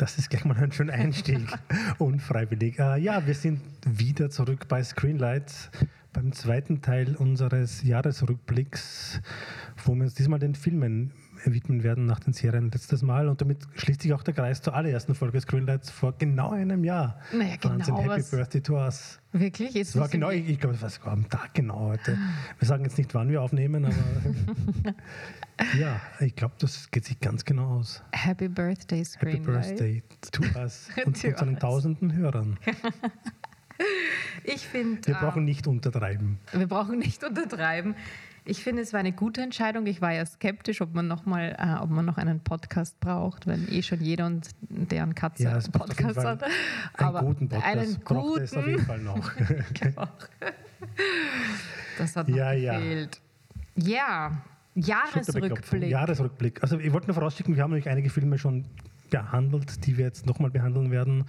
Das ist gleich mal ein schöner Einstieg. Unfreiwillig. Äh, ja, wir sind wieder zurück bei Screenlights beim zweiten Teil unseres Jahresrückblicks, wo wir uns diesmal den Filmen widmen werden nach den Serien letztes Mal. Und damit schließt sich auch der Kreis zur allerersten Folge Screenlights vor genau einem Jahr. Naja, Wahnsinn, genau. Happy was- Birthday to us. Wirklich? Es war genau, ich, ich glaube, es war am Tag genau heute. Wir sagen jetzt nicht, wann wir aufnehmen, aber ja, ich glaube, das geht sich ganz genau aus. Happy Birthday Happy Screen. Birthday to us und To unseren us. tausenden Hörern. Ich finde, Wir brauchen nicht untertreiben. wir brauchen nicht untertreiben. Ich finde, es war eine gute Entscheidung. Ich war ja skeptisch, ob man noch mal, äh, ob man noch einen Podcast braucht, wenn eh schon jeder und deren Katze Ja, einen Podcast hat. Einen Aber guten Podcast einen braucht es auf jeden guten. Fall noch. Genau. Das hat noch Ja, ja. gefehlt. Ja, Schulterbeklopfung, Jahresrückblick. Jahresrückblick. Also ich wollte nur vorausschicken, wir haben nämlich einige Filme schon behandelt, die wir jetzt nochmal behandeln werden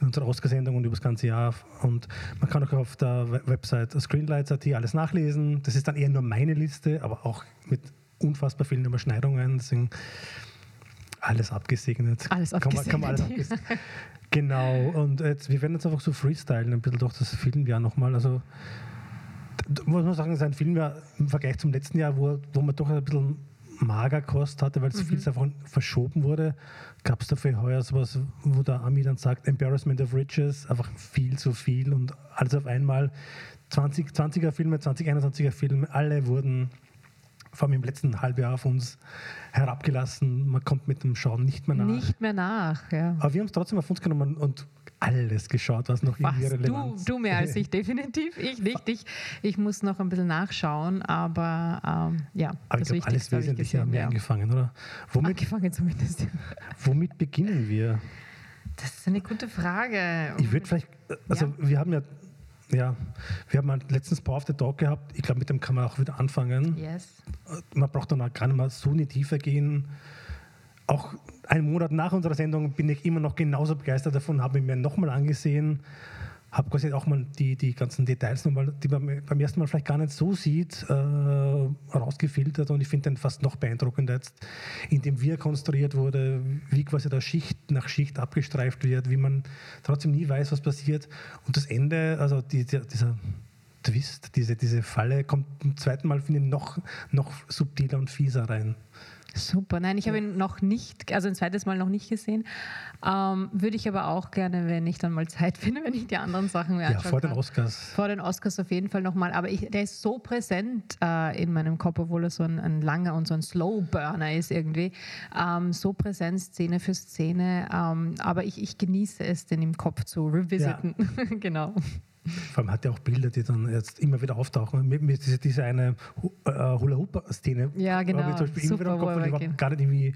in unserer Oscarsendung und über das ganze Jahr. Und man kann auch auf der We- Website screenlights.at alles nachlesen. Das ist dann eher nur meine Liste, aber auch mit unfassbar vielen Überschneidungen. Deswegen alles abgesegnet. Alles Kann man, kann man alles abgesegnet. abgesegnet. Genau, und jetzt, wir werden jetzt einfach so freestylen, ein bisschen durch das Filmjahr nochmal. Also muss man sagen, es ist ein Filmjahr im Vergleich zum letzten Jahr, wo, wo man doch ein bisschen Magerkost hatte, weil es Mhm. vieles einfach verschoben wurde. Gab es dafür heuer sowas, wo der Ami dann sagt, Embarrassment of Riches, einfach viel zu viel und alles auf einmal. 20, 20er Filme, 2021er Filme, alle wurden vor allem im letzten Halbjahr auf uns herabgelassen. Man kommt mit dem Schauen nicht mehr nach. Nicht mehr nach. Ja. Aber wir haben es trotzdem auf uns genommen und alles geschaut, was noch irgendwie Du, relevant ist. du mehr als ich, definitiv. Ich nicht. Ich, ich muss noch ein bisschen nachschauen, aber ähm, ja, Aber ich glaube, alles Wesentliche haben wir Ja. angefangen, oder? Womit, Angefangen zumindest. womit beginnen wir? Das ist eine gute Frage. Ich würde vielleicht, also Ja. wir haben ja, ja, wir haben letztens Power of the Dog gehabt. Ich glaube, mit dem kann man auch wieder anfangen. Yes. Man braucht dann auch gar nicht mal so in die Tiefe gehen. Auch einen Monat nach unserer Sendung bin ich immer noch genauso begeistert davon, habe ich mir nochmal angesehen, habe quasi auch mal die, die ganzen Details nochmal, die man beim ersten Mal vielleicht gar nicht so sieht, äh, rausgefiltert und ich finde den fast noch beeindruckender jetzt, indem wie er konstruiert wurde, wie quasi da Schicht nach Schicht abgestreift wird, wie man trotzdem nie weiß, was passiert und das Ende, also die, die, dieser Twist, diese, diese Falle kommt zum zweiten Mal, finde ich, noch, noch subtiler und fieser rein. Super. Nein, ich habe ihn noch nicht, also ein zweites Mal noch nicht gesehen. Ähm, würde ich aber auch gerne, wenn ich dann mal Zeit finde, wenn ich die anderen Sachen mir Ja, vor den kann. Oscars. Vor den Oscars auf jeden Fall nochmal. Aber ich, der ist so präsent äh, in meinem Kopf, obwohl er so ein, ein langer und so ein Slow-Burner ist irgendwie. Ähm, so präsent Szene für Szene. Ähm, aber ich, ich genieße es, den im Kopf zu revisiten. genau. Vor allem hat er auch Bilder, die dann jetzt immer wieder auftauchen. Mir, mir diese, diese eine äh, Hula-Hoop-Szene. Ja, genau. ich zum Beispiel immer wieder im Super, Kopf, er ich gar nicht irgendwie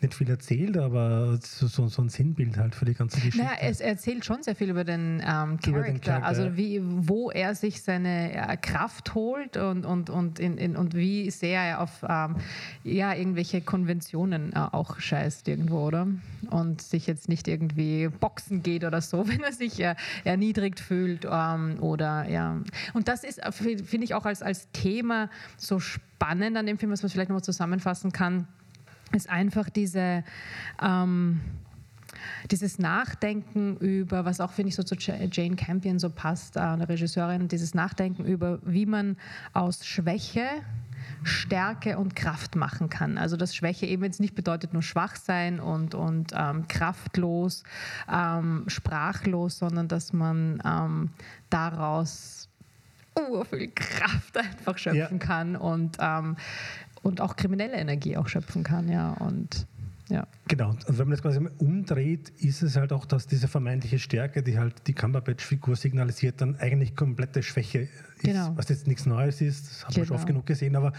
nicht viel erzählt, aber so, so, so ein Sinnbild halt für die ganze Geschichte. Naja, es erzählt schon sehr viel über den ähm, Charakter, Über den Charakter, also wie, wo er sich seine äh, Kraft holt und, und, und, in, in, und wie sehr er auf ähm, ja, irgendwelche Konventionen äh, auch scheißt irgendwo, oder? Und sich jetzt nicht irgendwie boxen geht oder so, wenn er sich äh, erniedrigt fühlt ähm, oder ja. Und das ist, äh, finde ich, auch als, als Thema so spannend an dem Film, was man vielleicht noch mal zusammenfassen kann, ist einfach diese ähm, dieses Nachdenken über, was auch finde ich so zu Ja- Jane Campion so passt, äh, eine Regisseurin, dieses Nachdenken über, wie man aus Schwäche Stärke und Kraft machen kann. Also dass Schwäche eben jetzt nicht bedeutet nur schwach sein und, und ähm, kraftlos, ähm, sprachlos, sondern dass man ähm, daraus viel Kraft einfach schöpfen Ja. kann und, ähm, und auch kriminelle Energie auch schöpfen kann. Ja, und ja. Genau, und wenn man das quasi umdreht, ist es halt auch, dass diese vermeintliche Stärke, die halt die Cumberbatch-Figur signalisiert, dann eigentlich komplette Schwäche ist, Genau. was jetzt nichts Neues ist, das hat man schon Genau. oft genug gesehen, aber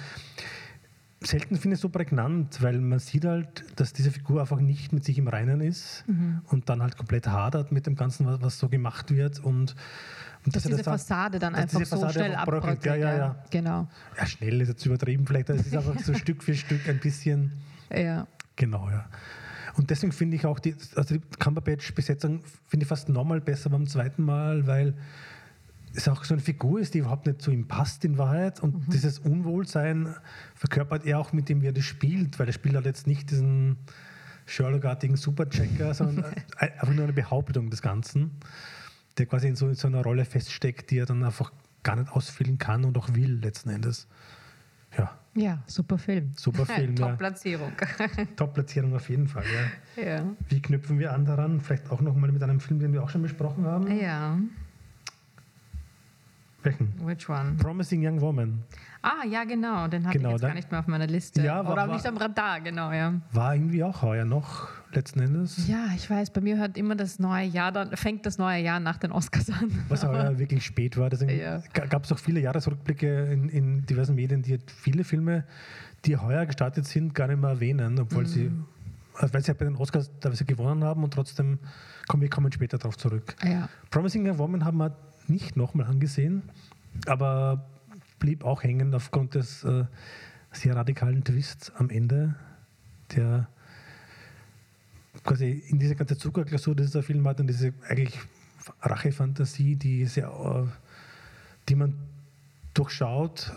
selten finde ich es so prägnant, weil man sieht halt, dass diese Figur einfach nicht mit sich im Reinen ist Mhm. und dann halt komplett hadert mit dem Ganzen, was, was so gemacht wird und, und Dass er diese das Fassade dann dass einfach diese so Fassade schnell abbröckelt. Ja, ja, ja. Genau. ja, schnell ist jetzt übertrieben vielleicht, es ist einfach so Stück für Stück ein bisschen Ja. Genau, ja. Und deswegen finde ich auch die, also die Cumberbatch-Besetzung finde ich fast nochmal besser beim zweiten Mal, weil es auch so eine Figur ist, die überhaupt nicht zu ihm passt in Wahrheit. Und Mhm. dieses Unwohlsein verkörpert er auch mit dem, wie er das spielt, weil er spielt halt jetzt nicht diesen Sherlock-artigen Superchecker, sondern einfach nur eine Behauptung des Ganzen, der quasi in so, in so einer Rolle feststeckt, die er dann einfach gar nicht ausfüllen kann und auch will letzten Endes. Ja. Ja, super Film. Super Film, ja. Top-Platzierung. Top-Platzierung auf jeden Fall, ja. ja. Wie knüpfen wir an daran? Vielleicht auch nochmal mit einem Film, den wir auch schon besprochen haben. Ja. Welchen? Which one? Promising Young Woman. Ah, ja, genau. Den hatte Genau, ich jetzt gar nicht mehr auf meiner Liste. Ja, war- Oder war- nicht am Radar, genau, ja. War irgendwie auch heuer noch, letzten Endes. Ja, ich weiß, bei mir hört immer das neue Jahr, dann fängt das neue Jahr nach den Oscars an. Was heuer wirklich spät war. Deswegen Ja. gab es auch viele Jahresrückblicke in, in diversen Medien, die viele Filme, die heuer gestartet sind, gar nicht mehr erwähnen, obwohl sie, also weil sie halt bei den Oscars teilweise gewonnen haben und trotzdem kommen wir kommen später darauf zurück. Ja. Promising Young Woman haben wir nicht nochmal angesehen, aber blieb auch hängen aufgrund des äh, sehr radikalen Twists am Ende, der quasi in diese ganze Zuckerglasur, die dieser Film hat, und diese eigentlich Rachefantasie, die, sehr, äh, die man durchschaut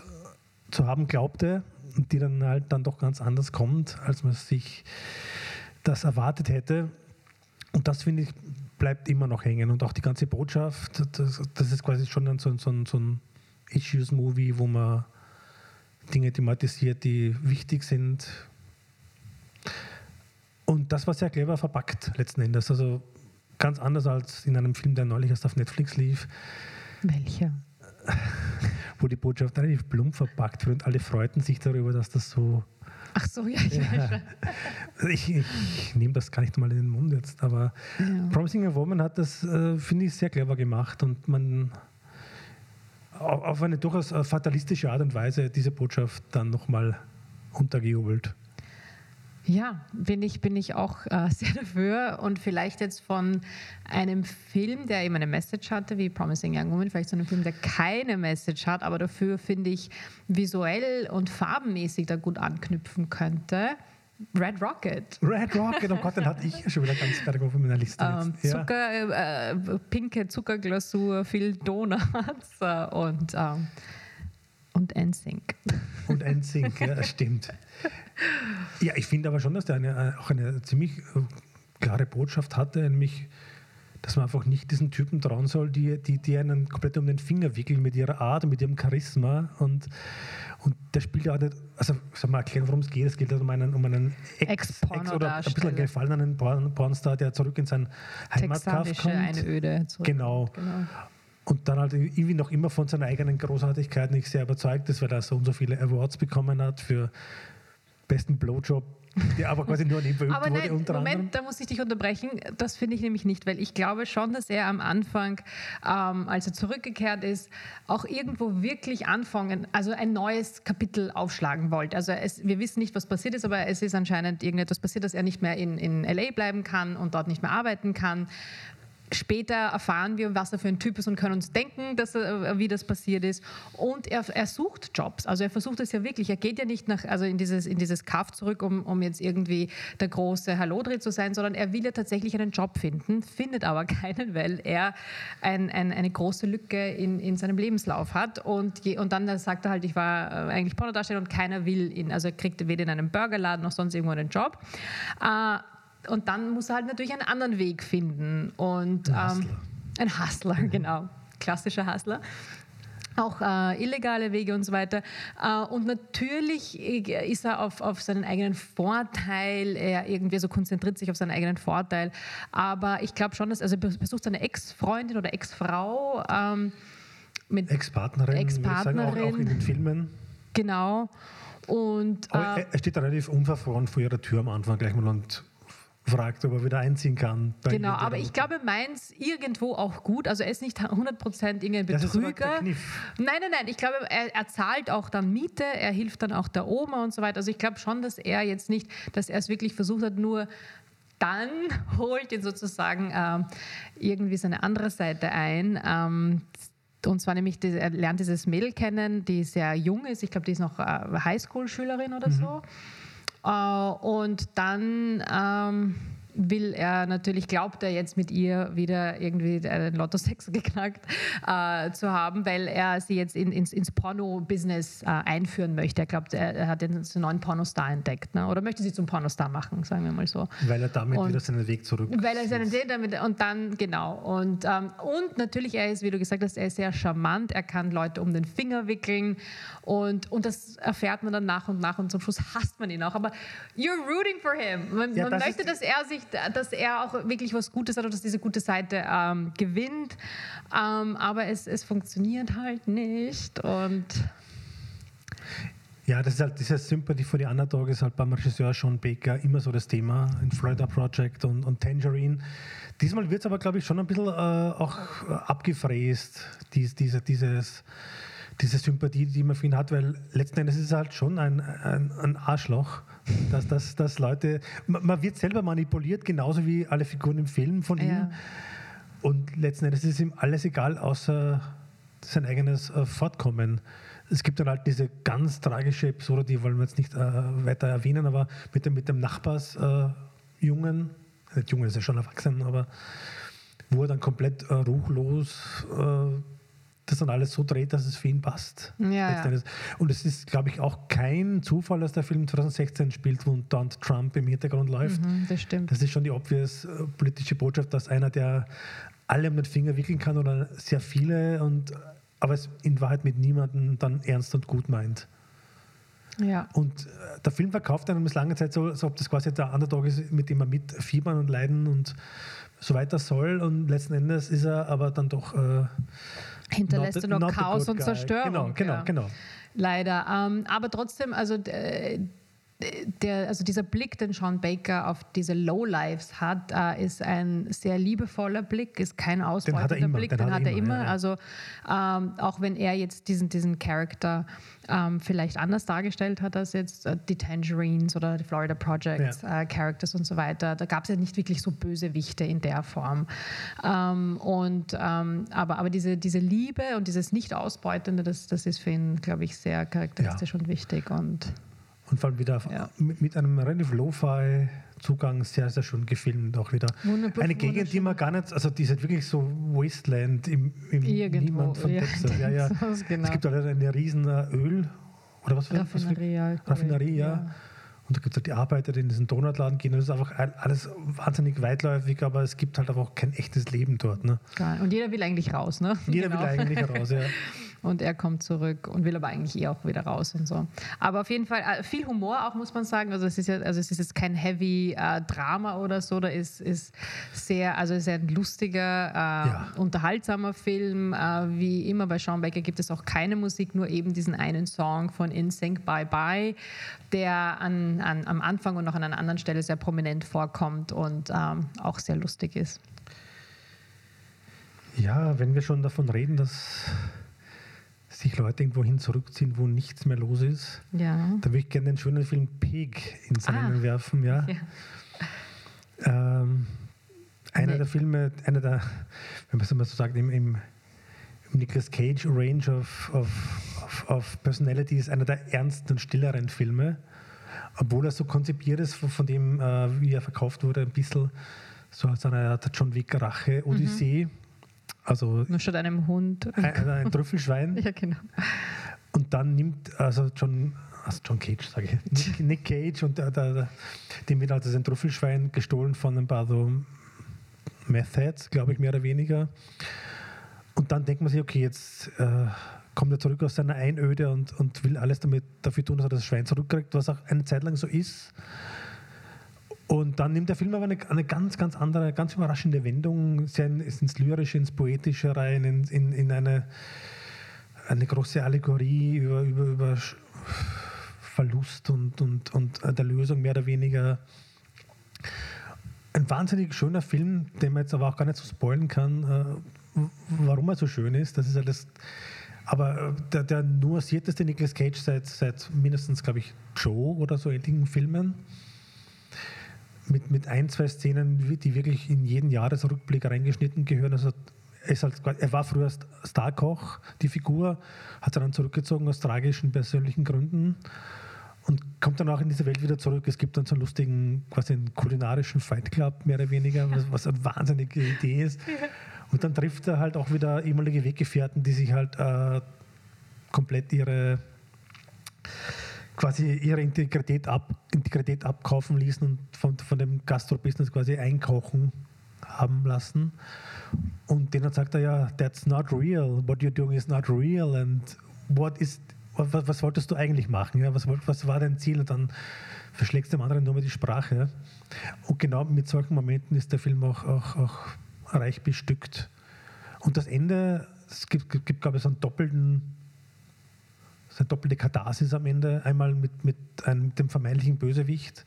zu haben glaubte und die dann halt dann doch ganz anders kommt, als man sich das erwartet hätte. Und das finde ich bleibt immer noch hängen. Und auch die ganze Botschaft, das, das ist quasi schon ein, so, ein- so, ein- so ein Issues-Movie, wo man Dinge thematisiert, die wichtig sind. Und das war sehr clever verpackt letzten Endes. Also ganz anders als in einem Film, der neulich erst auf Netflix lief, Welcher? wo die Botschaft relativ plump verpackt wird und alle freuten sich darüber, dass das so Ach so, ja, ich weiß schon. Ich, ich, nehme das gar nicht mal in den Mund jetzt, aber Ja. Promising Young Woman hat das, äh, finde ich, sehr clever gemacht und man au- auf eine durchaus äh, fatalistische Art und Weise diese Botschaft dann nochmal untergejubelt. Ja, bin ich, bin ich auch äh, sehr dafür. Und vielleicht jetzt von einem Film, der eben eine Message hatte, wie Promising Young Woman, vielleicht zu einem Film, der keine Message hat, aber dafür, finde ich, visuell und farbenmäßig da gut anknüpfen könnte. Red Rocket. Red Rocket, oh Gott, den hatte ich schon wieder ganz weit auf meiner Liste. Ähm. Ja. Zucker, äh, pinke Zuckerglasur, viel Donuts äh, und, ähm, und NSYNC. Und Sink, ja, stimmt. Ja, ich finde aber schon, dass der eine, auch eine ziemlich äh, klare Botschaft hatte, nämlich, dass man einfach nicht diesen Typen trauen soll, die, die, die einen komplett um den Finger wickeln mit ihrer Art und mit ihrem Charisma. Und, und der spielt ja auch nicht, also soll mal erklären, worum es geht. Es geht halt um einen, um einen Ex, Ex oder ein bisschen gefallenen Porn, Pornstar, der zurück in sein Texanische kommt. Einöde. zurück. Genau. genau. Und dann halt irgendwie noch immer von seiner eigenen Großartigkeit nicht sehr überzeugt ist, weil er so und so viele Awards bekommen hat für besten Blowjob, der aber quasi nur an ihm verübt Aber wurde, nein, unter Moment, anderem. da muss ich dich unterbrechen. Das finde ich nämlich nicht, weil ich glaube schon, dass er am Anfang, ähm, als er zurückgekehrt ist, auch irgendwo wirklich anfangen, also ein neues Kapitel aufschlagen wollte. Also es, wir wissen nicht, was passiert ist, aber es ist anscheinend irgendetwas passiert, dass er nicht mehr in, in LA bleiben kann und dort nicht mehr arbeiten kann. Später erfahren wir, was er für ein Typ ist und können uns denken, dass er, wie das passiert ist. Und er, er sucht Jobs. Also er versucht es ja wirklich. Er geht ja nicht nach, also in dieses, in dieses Kaff zurück, um, um jetzt irgendwie der große Hallodri zu sein, sondern er will ja tatsächlich einen Job finden, findet aber keinen, weil er ein, ein, eine große Lücke in, in seinem Lebenslauf hat. Und, je, und dann sagt er halt, ich war äh, eigentlich Pornodarsteller und keiner will ihn. Also er kriegt weder in einem Burgerladen noch sonst irgendwo einen Job. Äh, und dann muss er halt natürlich einen anderen Weg finden. Und, Ein Hustler. Ähm, ein Hustler, genau. Klassischer Hustler. Auch äh, illegale Wege und so weiter. Äh, und natürlich äh, ist er auf, auf seinen eigenen Vorteil, er irgendwie so konzentriert sich auf seinen eigenen Vorteil. Aber ich glaube schon, dass also er besucht seine Ex-Freundin oder Ex-Frau ähm, mit Ex-Partnerin, ich sagen, auch, Ex-Partnerin. auch in den Filmen. genau. Und Aber äh, er- er steht da relativ unverfroren vor ihrer Tür am Anfang gleich mal und fragt, ob er wieder einziehen kann. Genau, aber ich glaube, meins irgendwo auch gut. Also er ist nicht 100% irgendein Betrüger. Kniff. Nein, nein, nein. Ich glaube, er, er zahlt auch dann Miete, er hilft dann auch der Oma und so weiter. Also ich glaube schon, dass er jetzt nicht, dass er es wirklich versucht hat, nur dann holt ihn sozusagen ähm, irgendwie seine andere Seite ein. Ähm, und zwar nämlich, er lernt dieses Mädel kennen, die sehr jung ist. Ich glaube, die ist noch äh, Highschool-Schülerin oder so. Äh, und dann ähm, will er natürlich, glaubt er jetzt mit ihr wieder irgendwie einen Lotto-Sex geknackt äh, zu haben, weil er sie jetzt in, ins, ins Porno-Business äh, einführen möchte. Er glaubt, er, er hat den neuen Pornostar entdeckt ne? oder möchte sie zum Pornostar machen, sagen wir mal so. Weil er damit und, wieder seinen Weg zurück. Weil er seinen Weg damit und dann genau und ähm, und natürlich er ist, wie du gesagt hast, er ist sehr charmant. Er kann Leute um den Finger wickeln und und das erfährt man dann nach und nach und zum Schluss hasst man ihn auch. Aber you're rooting for him. Man, ja, man möchte, dass er sich dass er auch wirklich was Gutes hat und dass diese gute Seite ähm, gewinnt. Ähm, aber es, es funktioniert halt nicht. Und ja, das ist halt diese Sympathie for the Underdog ist halt beim Regisseur Sean Baker immer so das Thema in Florida Project und, und Tangerine. Diesmal wird es aber, glaube ich, schon ein bisschen äh, auch abgefräst, dies, diese, dieses, diese Sympathie, die man für ihn hat, weil letzten Endes ist es halt schon ein, ein, ein Arschloch dass, dass, dass Leute, man wird selber manipuliert, genauso wie alle Figuren im Film von ihm. Ja. Und letzten Endes ist ihm alles egal, außer sein eigenes äh, Fortkommen. Es gibt dann halt diese ganz tragische Episode, die wollen wir jetzt nicht äh, weiter erwähnen, aber mit dem, mit dem Nachbarsjungen, äh, der Junge ist ja schon erwachsen, aber wo er dann komplett äh, ruchlos äh, das dann alles so dreht, dass es für ihn passt. Ja, ja. Und es ist, glaube ich, auch kein Zufall, dass der Film 2016 spielt, wo Donald Trump im Hintergrund läuft. Mhm, das stimmt. Das ist schon die obvious äh, politische Botschaft, dass einer, der alle um den Finger wickeln kann oder sehr viele, und, aber es in Wahrheit mit niemandem dann ernst und gut meint. Ja. Und äh, der Film verkauft einem bis lange Zeit so, als ob das quasi der Underdog ist, mit dem man mitfiebern und leiden und so weiter soll. Und letzten Endes ist er aber dann doch. Äh, hinterlässt not, du noch Chaos und Zerstörung. Genau, genau, ja. genau. Leider. Ähm, aber trotzdem, also äh, der, also dieser Blick, den Sean Baker auf diese Lowlives hat, äh, ist ein sehr liebevoller Blick, ist kein ausbeutender Blick, den, den hat er immer. immer. Ja, ja. Also ähm, auch wenn er jetzt diesen, diesen Charakter ähm, vielleicht anders dargestellt hat als jetzt äh, die Tangerines oder die Florida Project ja. äh, Characters und so weiter, da gab es ja nicht wirklich so böse Wichte in der Form. Ähm, und, ähm, aber aber diese, diese Liebe und dieses Nicht-Ausbeutende, das, das ist für ihn, glaube ich, sehr charakteristisch und wichtig. Und und vor allem wieder ja. mit einem relativ Lo-Fi Zugang sehr, sehr schön gefilmt auch wieder. Wunderbar, Eine Gegend, die man gar nicht, also die ist halt wirklich so Wasteland im, im Niemand von ja, Texas. Ja, ja. Genau. Es gibt halt eine riesen äh, Öl oder was Raffinerie, was Raffinerie, ja. ja. Und da gibt es halt die Arbeiter, die in diesen Donutladen gehen. Das ist einfach alles wahnsinnig weitläufig, aber es gibt halt einfach kein echtes Leben dort. Ne? Und jeder will eigentlich raus, ne? Jeder genau. will eigentlich raus, ja. und er kommt zurück und will aber eigentlich eh auch wieder raus und so. Aber auf jeden Fall äh, viel Humor auch, muss man sagen. Also es ist, ja, also es ist jetzt kein heavy äh, Drama oder so, da ist, ist sehr, also es ist ein lustiger, äh, ja. unterhaltsamer Film. Äh, wie immer bei Sean Becker gibt es auch keine Musik, nur eben diesen einen Song von In Sync Bye Bye, der an, an, am Anfang und noch an einer anderen Stelle sehr prominent vorkommt und ähm, auch sehr lustig ist. Ja, wenn wir schon davon reden, dass sich Leute irgendwo hin zurückziehen, wo nichts mehr los ist. Ja. Da würde ich gerne den schönen Film Pig ins Rennen ah. werfen. Ja. ja. Ähm, einer nee. der Filme, einer der, wenn man es mal so sagt, im, im, im Nicolas Cage Range of, of, of, of Personality ist einer der ernsten und stilleren Filme. Obwohl er so konzipiert ist, von, von dem, äh, wie er verkauft wurde, ein bisschen so als eine John Wick Rache Odyssee. Mhm also Nur statt einem Hund. Ein, ein Trüffelschwein. ja, genau. Und dann nimmt also John, also John Cage, sage ich, Nick, Nick, Cage und der, der, dem wird also ein Trüffelschwein gestohlen von ein paar so Methods, glaube ich, mehr oder weniger. Und dann denkt man sich, okay, jetzt äh, kommt er zurück aus seiner Einöde und, und will alles damit dafür tun, dass er das Schwein zurückkriegt, was auch eine Zeit lang so ist. Und dann nimmt der Film aber eine, eine ganz, ganz andere, ganz überraschende Wendung, sehr ins Lyrische, ins Poetische rein, in, in, in eine, eine große Allegorie über, über, über Verlust und, und, und der Lösung mehr oder weniger. Ein wahnsinnig schöner Film, den man jetzt aber auch gar nicht so spoilen kann, äh, warum er so schön ist. Das ist alles. Aber äh, der, der nuancierteste Nicolas Cage seit, seit mindestens, glaube ich, Joe oder so ähnlichen Filmen mit, mit ein, zwei Szenen, die wirklich in jeden Jahresrückblick reingeschnitten gehören. Also er, halt, er war früher Starkoch, die Figur, hat er dann zurückgezogen aus tragischen persönlichen Gründen und kommt dann auch in diese Welt wieder zurück. Es gibt dann so einen lustigen, quasi einen kulinarischen Fight Club, mehr oder weniger, was, was eine wahnsinnige Idee ist. Und dann trifft er halt auch wieder ehemalige Weggefährten, die sich halt äh, komplett ihre quasi ihre Integrität, ab, Integrität abkaufen ließen und von, von dem Gastro-Business quasi einkochen haben lassen. Und denen sagt er ja, that's not real, what you're doing is not real and what is was, was, wolltest du eigentlich machen? Ja? Was, was war dein Ziel? Und dann verschlägst du dem anderen nur mal die Sprache. Und genau mit solchen Momenten ist der Film auch, auch, auch reich bestückt. Und das Ende, es gibt, gibt glaube ich, so einen doppelten, so eine doppelte Katharsis am Ende. Einmal mit, mit, einem, mit dem vermeintlichen Bösewicht,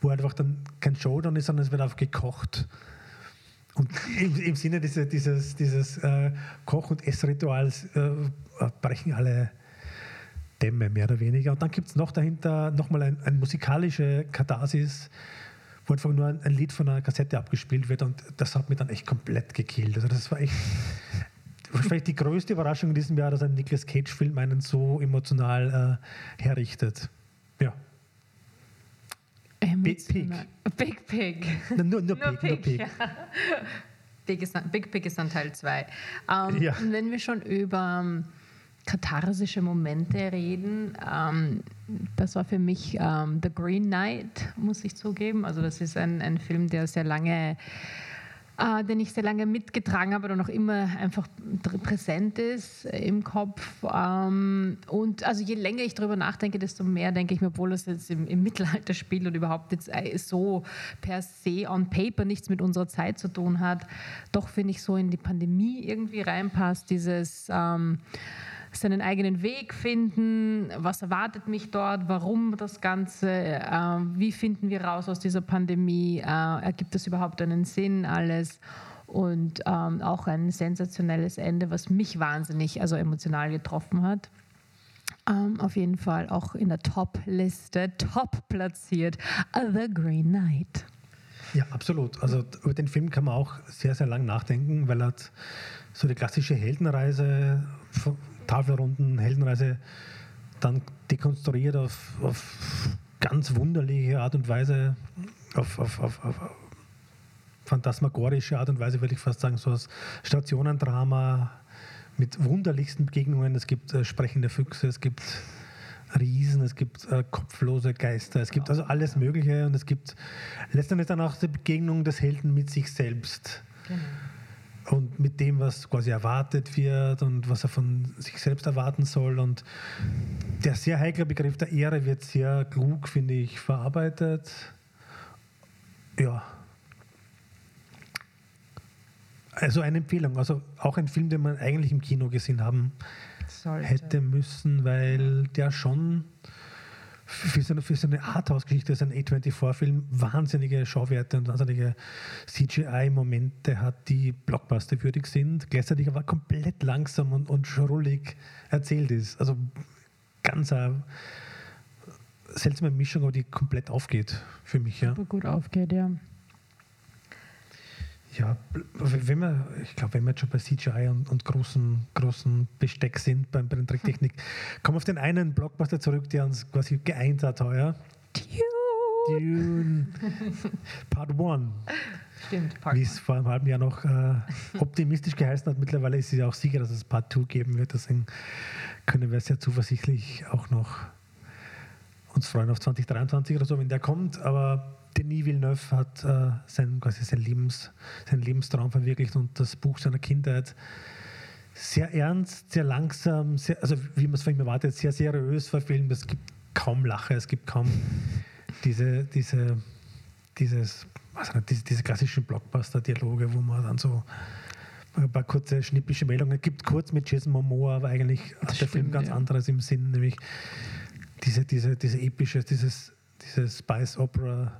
wo einfach dann kein Showdown ist, sondern es wird einfach gekocht. Und im, im Sinne dieses, dieses, dieses äh, Koch- und Essrituals äh, brechen alle Dämme, mehr oder weniger. Und dann gibt es noch dahinter nochmal ein, eine musikalische Katharsis, wo einfach nur ein, ein, Lied von einer Kassette abgespielt wird und das hat mich dann echt komplett gekillt. Also das war echt vielleicht die größte Überraschung in diesem Jahr, dass ein Nicolas Cage-Film einen so emotional äh, herrichtet. Ja. Big Pig. Big Pig. nur, nur, nur, Pig, Pig, nur Pig. Ja. Big, ist, Big Pig ist dann Teil 2. Ähm, ja. Wenn wir schon über katharsische Momente reden. Ähm, das war für mich ähm, The Green Knight, muss ich zugeben. Also das ist ein, ein Film, der sehr lange äh, den ich sehr lange mitgetragen habe und noch immer einfach präsent ist im Kopf. Ähm, und also je länger ich darüber nachdenke, desto mehr denke ich mir, obwohl das jetzt im, im Mittelalter spielt und überhaupt jetzt äh, so per se on paper nichts mit unserer Zeit zu tun hat, doch finde ich so in die Pandemie irgendwie reinpasst, dieses ähm, seinen eigenen Weg finden, was erwartet mich dort, warum das Ganze, äh, wie finden wir raus aus dieser Pandemie, äh, ergibt das überhaupt einen Sinn, alles und ähm, auch ein sensationelles Ende, was mich wahnsinnig, also emotional getroffen hat. Ähm, auf jeden Fall auch in der Top-Liste, top platziert, The Green Knight. Ja, absolut. Also über den Film kann man auch sehr, sehr lang nachdenken, weil er so die klassische Heldenreise Tafelrunden, Heldenreise dann dekonstruiert auf, auf ganz wunderliche Art und Weise, auf, auf, auf, auf phantasmagorische Art und Weise, würde ich fast sagen, so als Stationendrama mit wunderlichsten Begegnungen. Es gibt äh, sprechende Füchse, es gibt Riesen, es gibt äh, kopflose Geister, es gibt also alles Mögliche und es gibt letztendlich dann auch die Begegnung des Helden mit sich selbst. Genau und mit dem, was quasi erwartet wird und was er von sich selbst erwarten soll. Und der sehr heikle Begriff der Ehre wird sehr klug, finde ich, verarbeitet. Ja. Also eine Empfehlung, also auch ein Film, den man eigentlich im Kino gesehen haben Sollte. hätte müssen, weil der schon für so eine, für so eine Arthouse-Geschichte, ist ein A24-Film, wahnsinnige Schauwerte und wahnsinnige CGI-Momente hat, die blockbusterwürdig sind, gleichzeitig aber komplett langsam und, und schrullig erzählt ist. Also ganz eine seltsame Mischung, aber die komplett aufgeht für mich. Ja. Super gut aufgeht, ja. Ja, wenn wir, ich glaube, wenn wir jetzt schon bei CGI und, und großen, großen Besteck sind bei, bei der Tricktechnik, kommen wir auf den einen Blockbuster zurück, der uns quasi geeint hat heuer. Dune. Dune. Part 1. Stimmt, Part Wie es vor einem halben Jahr noch äh, optimistisch geheißen hat. Mittlerweile ist es ja auch sicher, dass es Part 2 geben wird. Deswegen können wir sehr zuversichtlich auch noch uns freuen auf 2023 oder so, wenn der kommt. Aber Denis Villeneuve hat äh, sein, quasi sein, Lebens, sein Lebenstraum verwirklicht und das Buch seiner Kindheit sehr ernst, sehr langsam, sehr, also wie man es von ihm erwartet, sehr seriös verfilmt. Es gibt kaum Lache, es gibt kaum diese, diese, dieses, was nicht, diese, diese klassischen Blockbuster-Dialoge, wo man dann so ein paar kurze schnippische Meldungen gibt, kurz mit Jason Momoa, aber eigentlich das hat der stimmt, Film ganz ja. anderes im Sinn, nämlich diese, diese, diese epische, dieses, dieses Spice Opera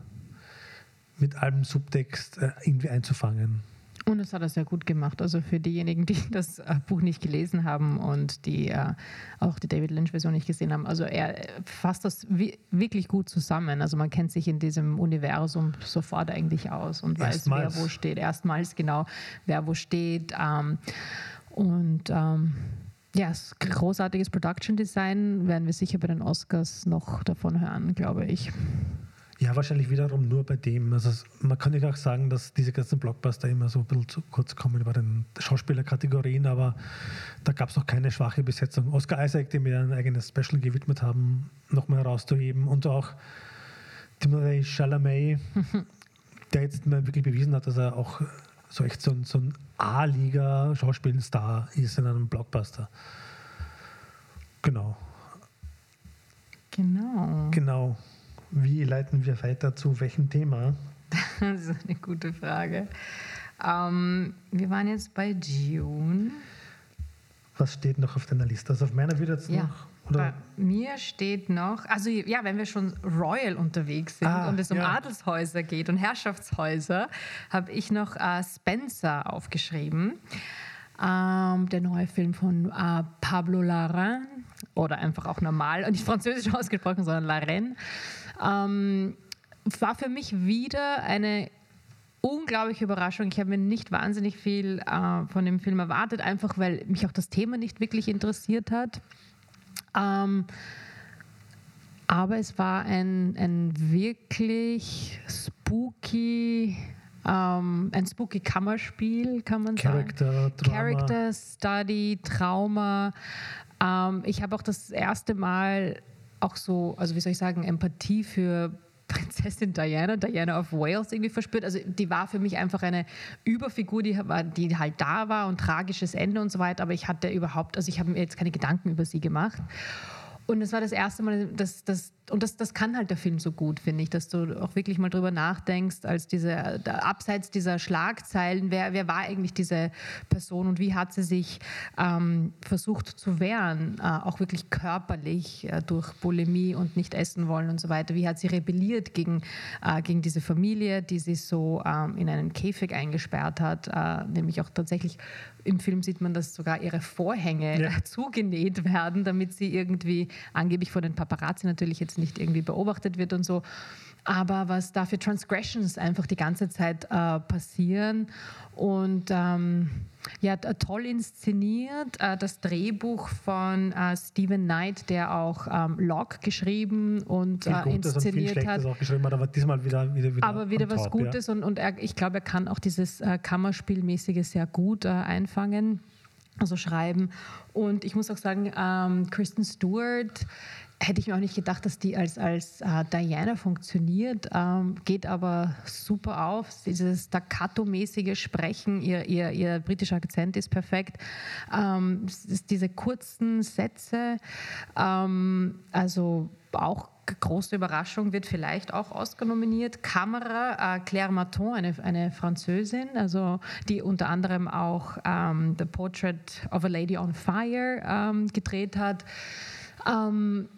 mit allem Subtext äh, irgendwie einzufangen. Und das hat er sehr gut gemacht. Also für diejenigen, die das äh, Buch nicht gelesen haben und die äh, auch die David Lynch-Version nicht gesehen haben. Also er fasst das wirklich gut zusammen. Also man kennt sich in diesem Universum sofort eigentlich aus und Erstmals. weiß, wer wo steht. Erstmals genau, wer wo steht. Ähm, und ähm, ja, großartiges Production Design werden wir sicher bei den Oscars noch davon hören, glaube ich. Ja, wahrscheinlich wiederum nur bei dem. Also man kann ja auch sagen, dass diese ganzen Blockbuster immer so ein bisschen zu kurz kommen bei den Schauspielerkategorien, aber da gab es noch keine schwache Besetzung. Oscar Isaac, dem wir ein eigenes Special gewidmet haben, nochmal herauszuheben und auch Timothy Chalamet, der jetzt mal wirklich bewiesen hat, dass er auch so echt so ein, so ein A-Liga-Schauspielstar ist in einem Blockbuster. Genau. Genau. Genau. Wie leiten wir weiter zu welchem Thema? das ist eine gute Frage. Ähm, wir waren jetzt bei June. Was steht noch auf deiner Liste? Also auf meiner wird jetzt Ja. noch. Oder? Bei mir steht noch, also ja, wenn wir schon royal unterwegs sind Ah, und es um ja. Adelshäuser geht und Herrschaftshäuser, habe ich noch äh, Spencer aufgeschrieben. Ähm, der neue Film von äh, Pablo Larraín oder einfach auch normal und nicht französisch ausgesprochen, sondern Larraín. Ähm, war für mich wieder eine unglaubliche Überraschung. Ich habe mir nicht wahnsinnig viel äh, von dem Film erwartet, einfach weil mich auch das Thema nicht wirklich interessiert hat. Ähm, aber es war ein, ein wirklich spooky, ähm, ein spooky Kammerspiel, kann man sagen. Character, Drama. Character Study, Trauma. Ähm, ich habe auch das erste Mal auch so, also wie soll ich sagen, Empathie für Prinzessin Diana, Diana of Wales irgendwie verspürt. Also die war für mich einfach eine Überfigur, die, die halt da war und tragisches Ende und so weiter. Aber ich hatte überhaupt, also ich habe mir jetzt keine Gedanken über sie gemacht. Und es war das erste Mal, dass das und das, das kann halt der Film so gut, finde ich, dass du auch wirklich mal drüber nachdenkst, als diese abseits dieser Schlagzeilen, wer, wer war eigentlich diese Person und wie hat sie sich ähm, versucht zu wehren, äh, auch wirklich körperlich äh, durch Bulimie und nicht essen wollen und so weiter. Wie hat sie rebelliert gegen, äh, gegen diese Familie, die sie so ähm, in einen Käfig eingesperrt hat, äh, nämlich auch tatsächlich im Film sieht man, dass sogar ihre Vorhänge Ja. äh, zugenäht werden, damit sie irgendwie angeblich von den Paparazzi natürlich jetzt nicht irgendwie beobachtet wird und so. Aber was da für Transgressions einfach die ganze Zeit äh, passieren und ähm, ja, toll inszeniert. Äh, das Drehbuch von äh, Stephen Knight, der auch ähm, Locke geschrieben und Viel äh, Gutes und viel inszeniert hat. Auch geschrieben hat, aber diesmal wieder wieder, wieder Aber wieder was top, Gutes und, und er, ich glaube, er kann auch dieses äh, Kammerspielmäßige sehr gut äh, einfangen, also schreiben. Und ich muss auch sagen, ähm, Kristen Stewart hätte ich mir auch nicht gedacht, dass die als, als äh, Diana funktioniert, ähm, geht aber super auf. Dieses staccato-mäßige Sprechen, ihr, ihr, ihr britischer Akzent ist perfekt. Ähm, diese kurzen Sätze, ähm, also auch große Überraschung, wird vielleicht auch Oscar nominiert. Kamera, äh, Claire Maton, eine, eine Französin, also die unter anderem auch ähm, The Portrait of a Lady on Fire ähm, gedreht hat. Ähm,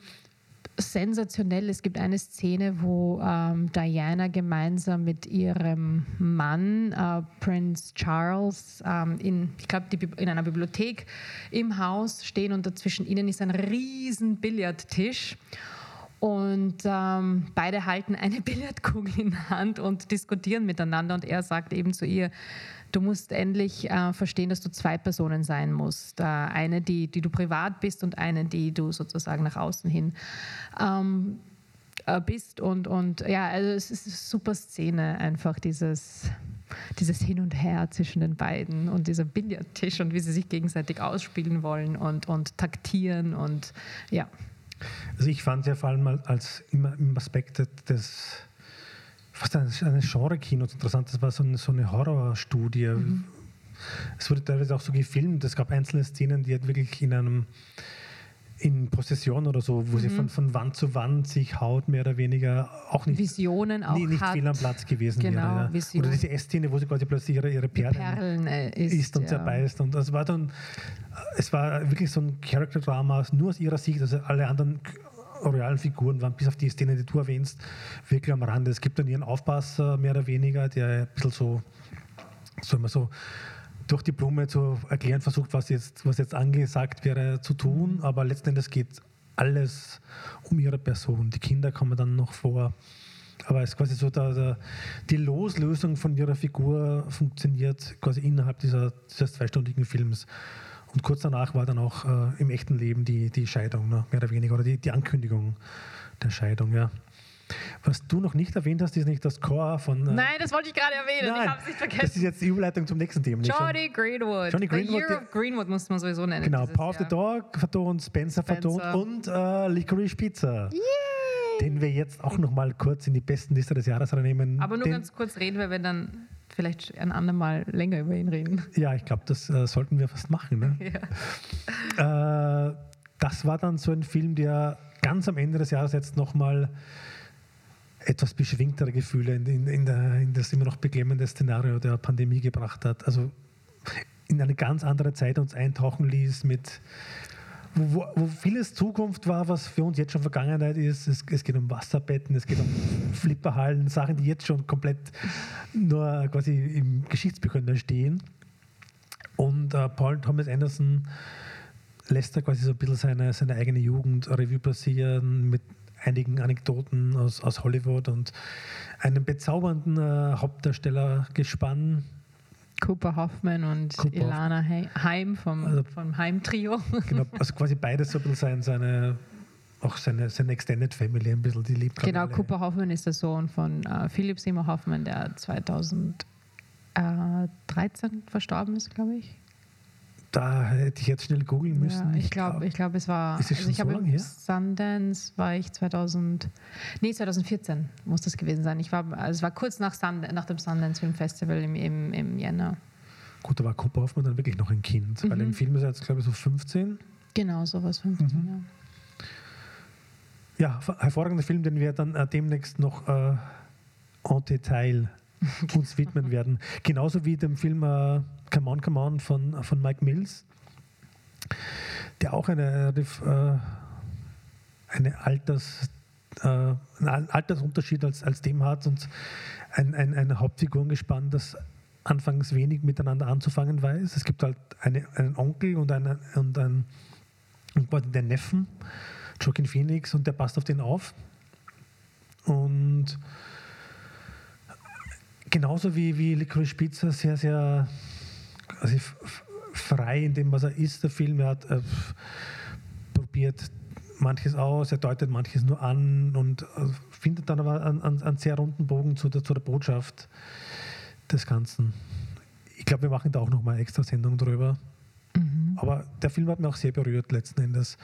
sensationell. Es gibt eine Szene, wo ähm, Diana gemeinsam mit ihrem Mann, äh, Prince Charles, ähm, in, ich glaube, in einer Bibliothek im Haus stehen und dazwischen ihnen ist ein riesen Billardtisch. Und ähm, beide halten eine Billardkugel in der Hand und diskutieren miteinander. Und er sagt eben zu ihr, du musst endlich äh, verstehen, dass du zwei Personen sein musst. Äh, eine, die, die du privat bist und eine, die du sozusagen nach außen hin ähm, äh, bist. Und, und ja, also es ist eine super Szene, einfach dieses, dieses Hin und Her zwischen den beiden und dieser Billardtisch und wie sie sich gegenseitig ausspielen wollen und, und taktieren und ja. Also ich fand ja vor allem mal als immer im Aspekt des fast eines, eines Genre-Kinos interessant. Das war so eine, so eine Horrorstudie. Mhm. Es wurde teilweise auch so gefilmt. Es gab einzelne Szenen, die halt wirklich in einem in Prozession oder so, wo Mhm. sie von, von Wand zu Wand sich haut, mehr oder weniger auch nicht, Visionen auch nie, nicht hat. fehl am Platz gewesen Genau, wäre. Ja. Oder diese Essszene, wo sie quasi plötzlich ihre, ihre Perlen, Perlen äh, isst, isst und ja. zerbeißt. Und das war dann, es war wirklich so ein Character-Drama, nur aus ihrer Sicht. Also alle anderen realen Figuren waren, bis auf die Szene, die du erwähnst, wirklich am Rande. Es gibt dann ihren Aufpasser, mehr oder weniger, der ein bisschen so, so immer so durch die Blume zu erklären versucht, was jetzt, was jetzt angesagt wäre zu tun. Aber letzten Endes geht alles um ihre Person. Die Kinder kommen dann noch vor. Aber es ist quasi so, da, da, die Loslösung von ihrer Figur funktioniert quasi innerhalb dieser, dieses zweistündigen Films. Und kurz danach war dann auch äh, im echten Leben die, die Scheidung, ne? mehr oder weniger, oder die, die Ankündigung der Scheidung, ja. Was du noch nicht erwähnt hast, ist nicht das Chor von. Äh, Nein, das wollte ich gerade erwähnen. Nein, ich habe es nicht vergessen. Das ist jetzt die Überleitung zum nächsten Thema. Johnny Greenwood. Johnny Greenwood. The Year of Greenwood muss man sowieso nennen. Genau, Power of the Dog vertont, Spencer, Spencer. vertont und äh, Licorice Pizza. Yay! Den wir jetzt auch noch mal kurz in die besten Liste des Jahres reinnehmen. Aber nur den, ganz kurz reden, weil wir dann vielleicht ein andermal länger über ihn reden. Ja, ich glaube, das äh, sollten wir fast machen. Ne? Ja. Äh, das war dann so ein Film, der ganz am Ende des Jahres jetzt nochmal etwas beschwingtere Gefühle in, in, in, der, in, das immer noch beklemmende Szenario der Pandemie gebracht hat. Also in eine ganz andere Zeit uns eintauchen ließ mit wo, wo, vieles Zukunft war, was für uns jetzt schon Vergangenheit ist. Es, es, geht um Wasserbetten, es geht um Flipperhallen, Sachen, die jetzt schon komplett nur quasi im Geschichtsbüchern stehen. Und äh, Paul Thomas Anderson lässt da quasi so ein bisschen seine, seine eigene Jugend Revue passieren mit einigen Anekdoten aus, aus Hollywood und einem bezaubernden äh, Hauptdarstellergespann. Cooper Hoffman und Cooper Ilana Heim vom, also, vom Heim-Trio. Genau, also quasi beides so ein bisschen seine, auch seine, seine Extended Family ein bisschen, die liebt Genau, Cooper Hoffman ist der Sohn von äh, Philip Seymour Hoffman, der 2013 verstorben ist, glaube ich. Da hätte ich jetzt schnell googeln müssen. Ja, ich glaube, ich glaub, es war. Ist es also schon ich so lange her? Sundance war ich 2000. Nee, 2014 muss das gewesen sein. Ich war, also es war kurz nach, Sund, nach dem Sundance Film Festival im, im, im Jänner. Gut, da war Cooper Hoffmann dann wirklich noch ein Kind, mhm. weil im Film ist er jetzt, glaube ich, so 15. Genau, sowas 15, mhm. ja. Ja, hervorragender Film, den wir dann äh, demnächst noch äh, en Detail uns widmen werden. Genauso wie dem Film äh, Come On, Come On von, von Mike Mills, der auch eine, äh, eine Alters, äh, einen Altersunterschied als, als dem hat und ein, ein, ein Hauptfigurengespann, das anfangs wenig miteinander anzufangen weiß. Es gibt halt eine, einen Onkel und, eine, und, ein, und den Neffen, Joaquin Phoenix, und der passt auf den auf. Und genauso wie, wie Licorice Pizza sehr, sehr also frei in dem, was er ist, der Film. Er hat äh, probiert manches aus, er deutet manches nur an und äh, findet dann aber einen, einen, sehr runden Bogen zu der, zu der Botschaft des Ganzen. Ich glaube, wir machen da auch nochmal eine extra Sendung drüber. Mhm. Aber der Film hat mich auch sehr berührt letzten Endes.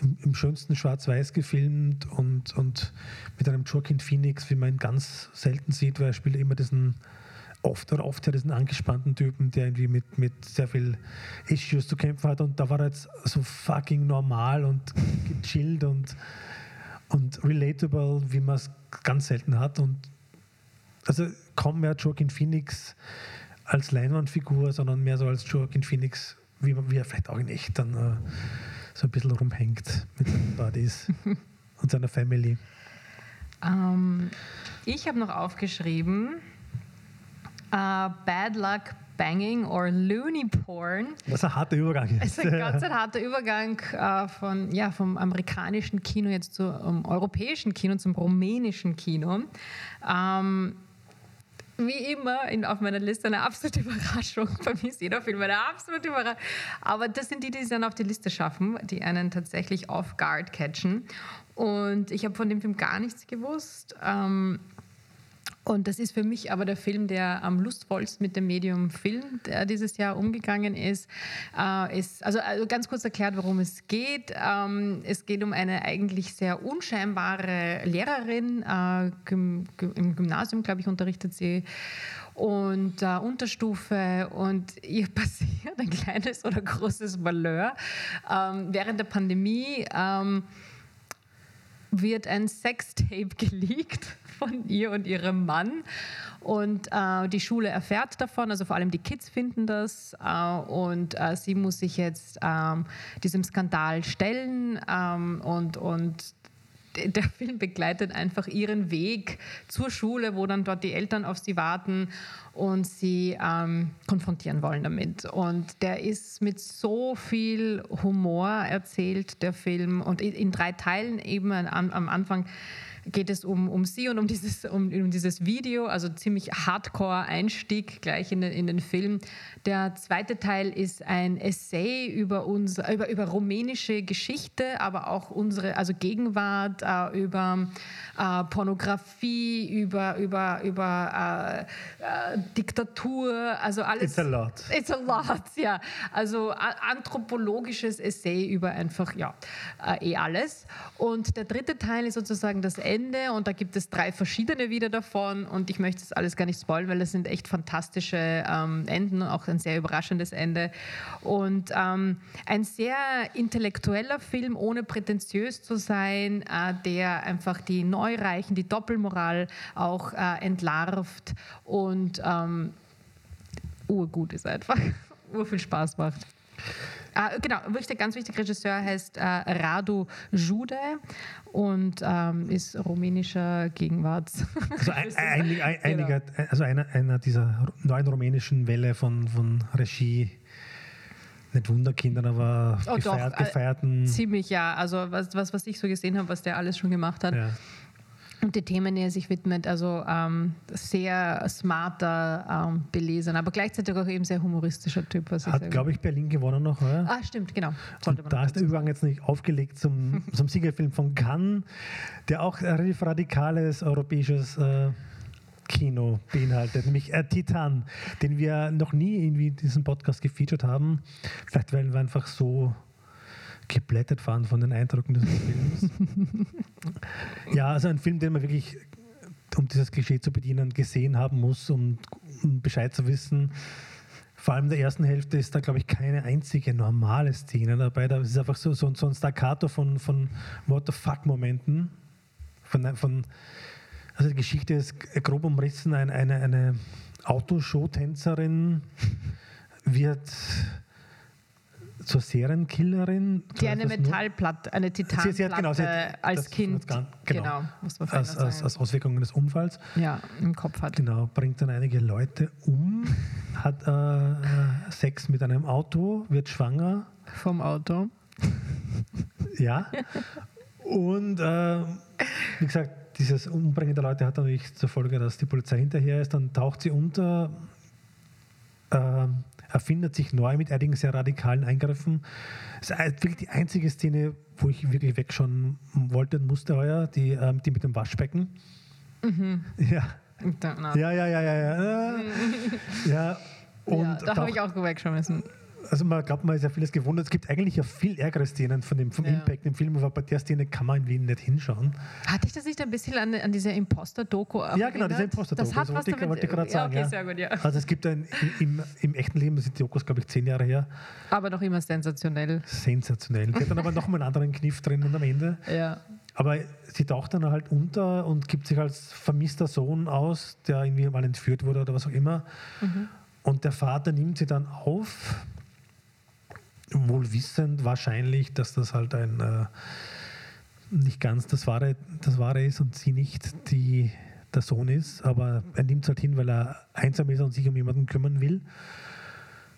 Im, im schönsten Schwarz-Weiß gefilmt und, und mit einem Joaquin Phoenix, wie man ihn ganz selten sieht, weil er spielt immer diesen oft oder oft ja diesen angespannten Typen, der irgendwie mit, mit sehr viel Issues zu kämpfen hat und da war er jetzt so fucking normal und gechillt und, und relatable, wie man es ganz selten hat und also kaum mehr Joaquin Phoenix als Leinwandfigur, sondern mehr so als Joaquin Phoenix, wie, wie er vielleicht auch in echt dann äh, so ein bisschen rumhängt mit seinen Buddies und seiner Family. Ähm, ich habe noch aufgeschrieben, Uh, Bad Luck Banging or Looney Porn. Was ein harter Übergang ist. Das ist ein ganz ein harter Übergang uh, von, ja, vom amerikanischen Kino jetzt zum um, europäischen Kino, zum rumänischen Kino. Ähm, wie immer in, auf meiner Liste eine absolute Überraschung. Bei mir ist jeder Film eine absolute Überraschung. Aber das sind die, die es dann auf die Liste schaffen, die einen tatsächlich off guard catchen. Und ich habe von dem Film gar nichts gewusst. Um, und das ist für mich aber der Film, der am lustvollsten mit dem Medium Film dieses Jahr umgegangen ist. Äh, ist also, also, ganz kurz erklärt, worum es geht. Ähm, es geht um eine eigentlich sehr unscheinbare Lehrerin. Äh, Im Gymnasium, glaube ich, unterrichtet sie und äh, Unterstufe und ihr passiert ein kleines oder großes Malheur. Ähm, während der Pandemie ähm, wird ein Sextape geleakt von ihr und ihrem Mann. Und äh, die Schule erfährt davon, also vor allem die Kids finden das. Äh, und äh, sie muss sich jetzt ähm, diesem Skandal stellen ähm, und, und der Film begleitet einfach ihren Weg zur Schule, wo dann dort die Eltern auf sie warten und sie ähm, konfrontieren wollen damit. Und der ist mit so viel Humor erzählt, der Film, und in, drei Teilen eben am, am Anfang geht es um, um sie und um dieses, um, um dieses Video, also ziemlich Hardcore-Einstieg gleich in den, in den Film. Der zweite Teil ist ein Essay über, uns, über, über rumänische Geschichte, aber auch unsere, also Gegenwart, äh, über äh, Pornografie, über, über, über äh, äh Diktatur, also alles. It's a lot. It's a lot, ja. Also anthropologisches Essay über einfach, ja, äh, eh alles. Und der dritte Teil ist sozusagen das Ende und da gibt es drei verschiedene wieder davon und ich möchte das alles gar nicht spoilen, weil das sind echt fantastische ähm, Enden, auch ein sehr überraschendes Ende. Und ähm, ein sehr intellektueller Film, ohne prätentiös zu sein, äh, der einfach die Neureichen, die Doppelmoral auch äh, entlarvt und ähm, urgut ist einfach, ur viel Spaß macht. Äh, genau, wichtig, ganz wichtig, Regisseur heißt äh, Radu Jude und ähm, ist rumänischer Gegenwarts. Also, ein, ein, ein, einiger, genau. also einer, einer dieser neuen rumänischen Welle von, von Regie nicht Wunderkindern, aber oh, gefeiert, doch, äh, gefeierten. ziemlich, ja. Also was, was, was ich so gesehen habe, was der alles schon gemacht hat. Ja und die Themen, die er sich widmet. Also ähm, sehr smarter, ähm, belesen, aber gleichzeitig auch eben sehr humoristischer Typ. Hat, glaube ich, Berlin gewonnen noch, oder? Ah, stimmt, genau. da ist der Übergang jetzt nicht aufgelegt zum, zum Siegerfilm von Cannes, der auch relativ radikales europäisches äh, Kino beinhaltet, nämlich äh, Titan, den wir noch nie irgendwie in diesem Podcast gefeatured haben. Vielleicht, weil wir einfach so geblättert waren von den Eindrücken des Films. ja, also ein Film, den man wirklich, um dieses Klischee zu bedienen, gesehen haben muss, um, um Bescheid zu wissen. Vor allem in der ersten Hälfte ist da, glaube ich, keine einzige normale Szene dabei. Da ist einfach so, so, so ein Staccato von, von What the fuck-Momenten. Von, von, also die Geschichte ist grob umrissen. Eine, eine, eine Autoshow-Tänzerin wird zur Serienkillerin. Die eine Metallplatte, eine Titanplatte sie, sie genau, sie hat, als Kind, gar, genau, genau, muss man als, als, als Auswirkung eines Unfalls. Ja, im Kopf hat. Genau, bringt dann einige Leute um, hat äh, äh Sex mit einem Auto, wird schwanger. Vom Auto. ja. Und äh, wie gesagt, dieses Umbringen der Leute hat natürlich zur Folge, dass die Polizei hinterher ist. Dann taucht sie unter. Äh, erfindet sich neu mit einigen sehr radikalen Eingriffen. Es ist wirklich die einzige Szene, wo ich wirklich wegschauen wollte und musste heuer, die, ähm, die mit dem Waschbecken. Mhm. Ja. Ja, ja, ja, ja, ja. ja. Und ja, da habe ich auch wegschauen müssen also man glaubt, man ist ja vieles gewundert. Es gibt eigentlich ja viel ärgere Szenen von dem, vom ja. Impact im Film, aber bei der Szene kann man in Wien nicht hinschauen. Hatte ich das nicht ein bisschen an, an diese Imposter-Doku Ja, genau, diese Imposter-Doku. Das hat was wollte, wollte ich gerade sagen. Ja, okay, sehr gut, ja. Also es gibt ein, im, im, echten Leben, das sind die Dokus, glaube ich, zehn Jahre her. Aber noch immer sensationell. Sensationell. Die hat dann aber noch mal einen anderen Kniff drinnen am Ende. Ja. Aber sie taucht dann halt unter und gibt sich als vermisster Sohn aus, der irgendwie mal entführt wurde oder was auch immer. Mhm. Und der Vater nimmt sie dann auf wohl wissend wahrscheinlich, dass das halt ein äh, nicht ganz das Wahre, das Wahre ist und sie nicht die, der Sohn ist, aber er nimmt es halt hin, weil er einsam ist und sich um jemanden kümmern will.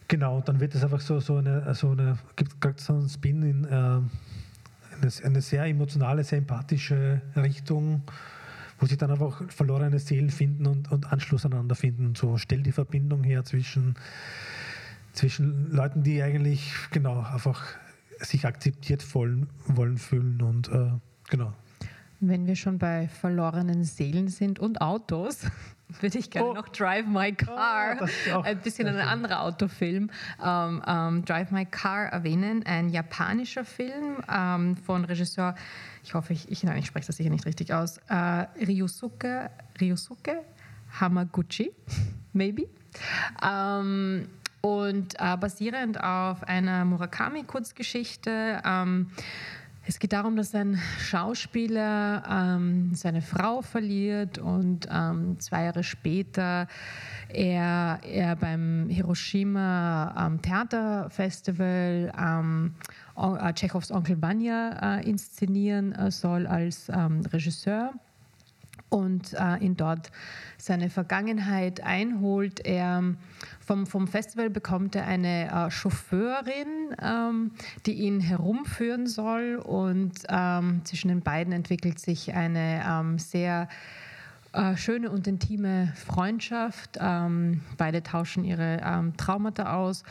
Genau, dann wird es einfach so, so eine, so eine gibt gerade so einen Spin in äh, eine, eine, sehr emotionale, sehr empathische Richtung, wo sich dann einfach verlorene Seelen finden und, und Anschluss aneinander finden. So stellt die Verbindung her zwischen zwischen Leuten, die eigentlich genau einfach sich akzeptiert wollen, wollen fühlen und äh, genau. Wenn wir schon bei verlorenen Seelen sind und Autos, würde ich gerne oh. noch Drive My Car, oh, ein bisschen ein anderer Autofilm, ähm, ähm, Drive My Car erwähnen. Ein japanischer Film ähm, von Regisseur, ich hoffe, ich, ich, nein, ich spreche das sicher nicht richtig aus, äh, Ryusuke, Ryusuke Hamaguchi, maybe. Ähm, und äh, basierend auf einer Murakami-Kurzgeschichte. Ähm, es geht darum, dass ein Schauspieler ähm, seine Frau verliert und ähm, zwei Jahre später er, er beim Hiroshima ähm, Theaterfestival ähm, äh, Tschechows Onkel Vanya äh, inszenieren äh, soll als ähm, Regisseur. Und äh, ihn dort seine Vergangenheit einholt. Er vom, vom Festival bekommt er eine äh, Chauffeurin, ähm, die ihn herumführen soll und ähm, zwischen den beiden entwickelt sich eine ähm, sehr äh, schöne und intime Freundschaft. Ähm, beide tauschen ihre ähm, Traumata aus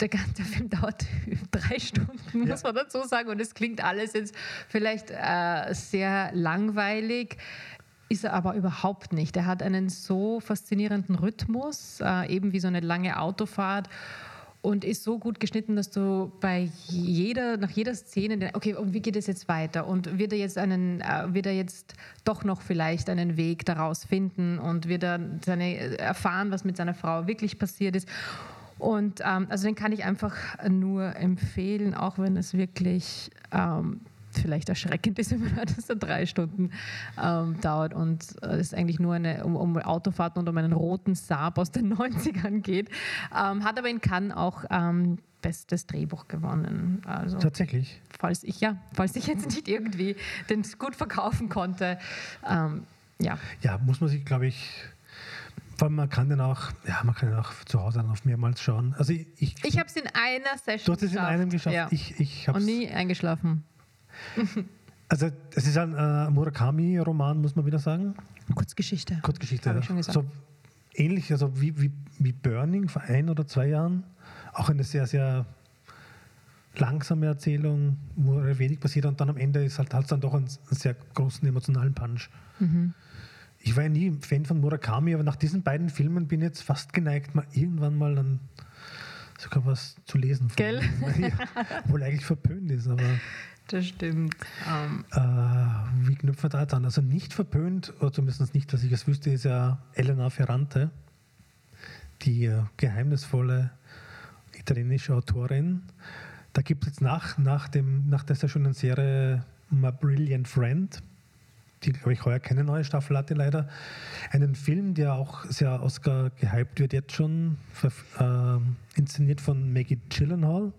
der ganze Film dauert drei Stunden, muss man dazu sagen. Und es klingt alles jetzt vielleicht äh, sehr langweilig. Ist er aber überhaupt nicht. Er hat einen so faszinierenden Rhythmus, äh, eben wie so eine lange Autofahrt und ist so gut geschnitten, dass du bei jeder, nach jeder Szene, okay, und wie geht es jetzt weiter? Und wird er jetzt einen, äh, wird er jetzt doch noch vielleicht einen Weg daraus finden und wird er seine, äh, erfahren, was mit seiner Frau wirklich passiert ist? Und ähm, also den kann ich einfach nur empfehlen, auch wenn es wirklich ähm, vielleicht erschreckend ist, wenn man hört, dass er drei Stunden ähm, dauert und äh, es eigentlich nur eine, um, um, Autofahrten und um einen roten Saab aus den 90ern geht. Ähm, hat aber in Cannes auch ähm, bestes Drehbuch gewonnen. Also, Tatsächlich? Falls ich, ja, falls ich jetzt nicht irgendwie den gut verkaufen konnte. Ähm, ja. ja, muss man sich, glaube ich, vor allem man kann den auch, ja, man kann den auch zu Hause dann auf mehrmals schauen. Also ich, ich, ich habe es in einer Session Du hast es in einem geschafft. Ja. Ich, ich Und nie eingeschlafen. Also es ist ein äh, Murakami-Roman, muss man wieder sagen. Kurzgeschichte. Kurzgeschichte, ja. ich schon gesagt. So ähnlich, also wie, wie, wie Burning vor ein oder zwei Jahren. Auch eine sehr, sehr langsame Erzählung, wo wenig passiert und dann am Ende ist halt, halt dann doch einen, einen sehr großen emotionalen Punch. Mhm. Ich war ja nie Fan von Murakami, aber nach diesen beiden Filmen bin ich jetzt fast geneigt, mal irgendwann mal dann sogar was zu lesen. Gell? Ja, wohl eigentlich verpönt ist, aber. Das stimmt. Um. Ähm. Äh, wie knüpfen wir da jetzt an? Also nicht verpönt, oder zumindest nicht, dass ich es wüsste, ist ja Elena Ferrante, die äh, geheimnisvolle italienische Autorin. Da gibt es jetzt nach, nach, dem, nach dieser schönen Serie My Brilliant Friend, die, glaube ich, heuer keine neue Staffel hatte, leider. Einen Film, der auch sehr Oscar gehypt wird, jetzt schon, äh, inszeniert von Maggie Gyllenhaal.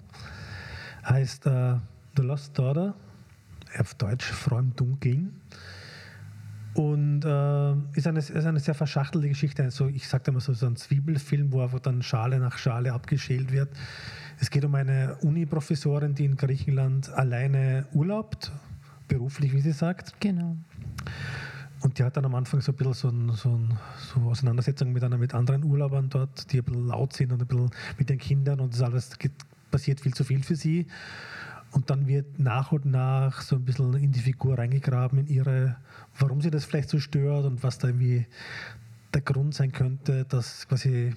Heißt äh, The Lost Daughter, auf Deutsch Frau im Dunkeln. Und äh, ist, eine, ist eine sehr verschachtelte Geschichte. Also ich sagte mal so, so ein Zwiebelfilm, wo einfach dann Schale nach Schale abgeschält wird. Es geht um eine Uni-Professorin, die in Griechenland alleine urlaubt, beruflich, wie sie sagt. Genau. Und die hat dann am Anfang so ein bisschen so, ein, so, ein, so Auseinandersetzungen mit, einer, mit anderen Urlaubern dort, die ein bisschen laut sind und ein bisschen mit den Kindern und das alles passiert viel zu viel für sie. Und dann wird nach und nach so ein bisschen in die Figur reingegraben, in ihre, warum sie das vielleicht so stört und was da irgendwie der Grund sein könnte, dass quasi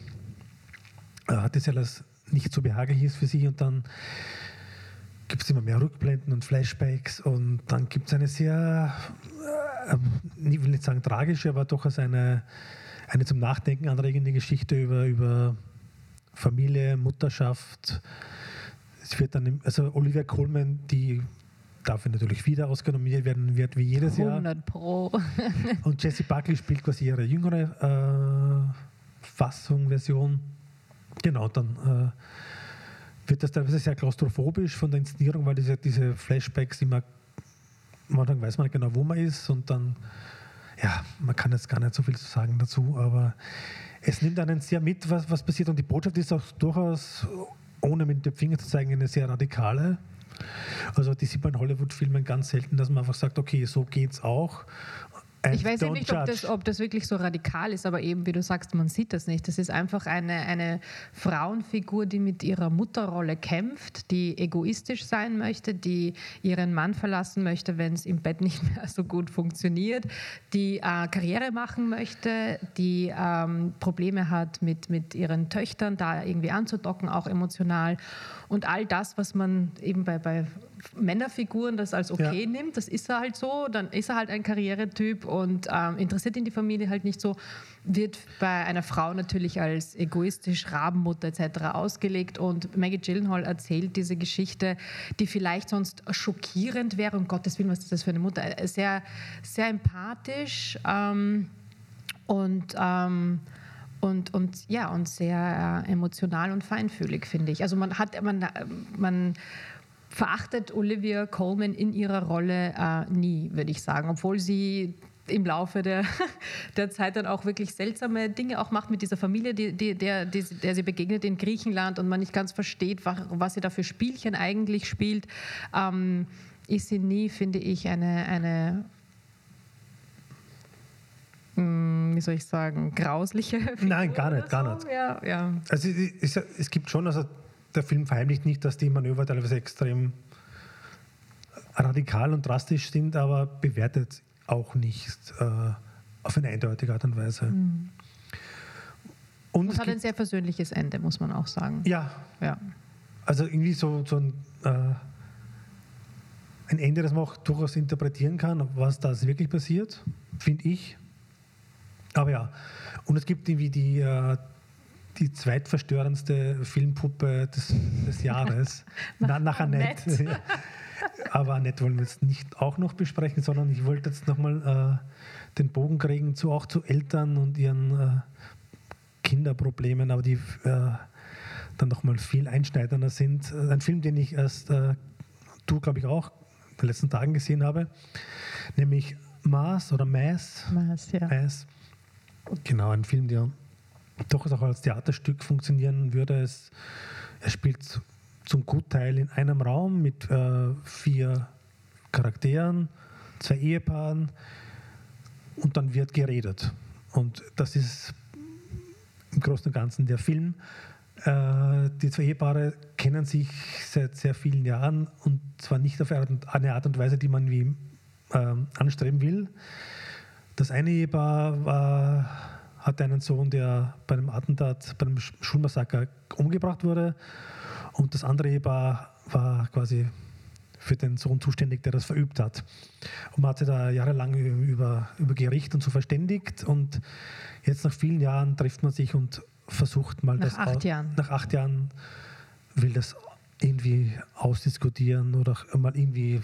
äh, das alles nicht so behaglich ist für sie. Und dann gibt es immer mehr Rückblenden und Flashbacks und dann gibt es eine sehr, äh, ich will nicht sagen tragische, aber doch als eine, eine zum Nachdenken anregende Geschichte über, über Familie, Mutterschaft. Es wird dann, also Olivia Colman, die dafür natürlich wieder ausgenommen werden wird, wie jedes 100 Jahr. 100 Pro. und Jessie Buckley spielt quasi ihre jüngere äh, Fassung, Version. Genau, dann äh, wird das teilweise sehr klaustrophobisch von der Inszenierung, weil diese, diese Flashbacks immer, manchmal weiß man nicht genau, wo man ist und dann, ja, man kann jetzt gar nicht so viel sagen dazu, aber es nimmt einen sehr mit, was, was passiert und die Botschaft ist auch durchaus, ohne mit dem Finger zu zeigen, eine sehr radikale. Also die sieht man in Hollywood-Filmen ganz selten, dass man einfach sagt, okay, so geht's auch ich weiß ja nicht, ob das, ob das, wirklich so radikal ist, aber eben, wie du sagst, man sieht das nicht. Das ist einfach eine, eine Frauenfigur, die mit ihrer Mutterrolle kämpft, die egoistisch sein möchte, die ihren Mann verlassen möchte, wenn es im Bett nicht mehr so gut funktioniert, die äh, Karriere machen möchte, die ähm, Probleme hat mit, mit ihren Töchtern, da irgendwie anzudocken, auch emotional. Und all das, was man eben bei, bei Männerfiguren das als okay ja. nimmt, das ist er halt so, dann ist er halt ein Karrieretyp und ähm, interessiert ihn die Familie halt nicht so, wird bei einer Frau natürlich als egoistisch, Rabenmutter etc. ausgelegt und Maggie Gyllenhaal erzählt diese Geschichte, die vielleicht sonst schockierend wäre, um Gottes Willen, was ist das für eine Mutter, sehr, sehr empathisch ähm, und ähm, und, und ja, und sehr äh, emotional und feinfühlig, finde ich. Also man hat, man, man verachtet Olivia Colman in ihrer Rolle äh, nie, würde ich sagen, obwohl sie im Laufe der, der Zeit dann auch wirklich seltsame Dinge auch macht mit dieser Familie, die, die, der, die, der sie begegnet in Griechenland und man nicht ganz versteht, was, was sie da für Spielchen eigentlich spielt, ähm, ist sie nie, finde ich, eine, eine wie soll ich sagen, grausliche Figur Nein, gar nicht, gar nicht. Ja, ja. Also es, es, gibt schon, also der Film verheimlicht nicht, dass die Manöver teilweise extrem radikal und drastisch sind, aber bewertet auch nicht äh, auf eine eindeutige Art und Weise. Mhm. Und, es hat ein sehr versöhnliches Ende, muss man auch sagen. Ja. ja. Also irgendwie so, so ein, äh, ein Ende, das man auch durchaus interpretieren kann, was da wirklich passiert, finde ich. Aber ja, und es gibt irgendwie die, äh, die zweitverstörendste Filmpuppe des, des Jahres, nach, nach Annette. Aber Annette wollen wir jetzt nicht auch noch besprechen, sondern ich wollte jetzt nochmal äh, den Bogen kriegen zu auch zu Eltern und ihren äh, Kinderproblemen, aber die äh, dann nochmal viel einschneidender sind. Ein Film, den ich erst, äh, du glaube ich auch, in den letzten Tagen gesehen habe, nämlich Mars oder Mass. Mass, ja. Mass. Genau, ein Film, der doch auch als Theaterstück funktionieren würde. Es, er spielt zum Gutteil in einem Raum mit äh, vier Charakteren, zwei Ehepaaren und dann wird geredet. Und das ist im Großen und Ganzen der Film. Äh, die zwei Ehepaare kennen sich seit sehr vielen Jahren und zwar nicht auf eine Art und Weise, die man wie äh, anstreben will. Das eine Ehepaar war, hatte einen Sohn, der bei einem Attentat, bei einem Schulmassaker umgebracht wurde und das andere Ehepaar war quasi für den Sohn zuständig, der das verübt hat. Und man hat sich da jahrelang über, über Gericht und so verständigt und jetzt nach vielen Jahren trifft man sich und versucht mal nach das... Nach acht Jahren. Nach acht Jahren will das irgendwie ausdiskutieren oder mal irgendwie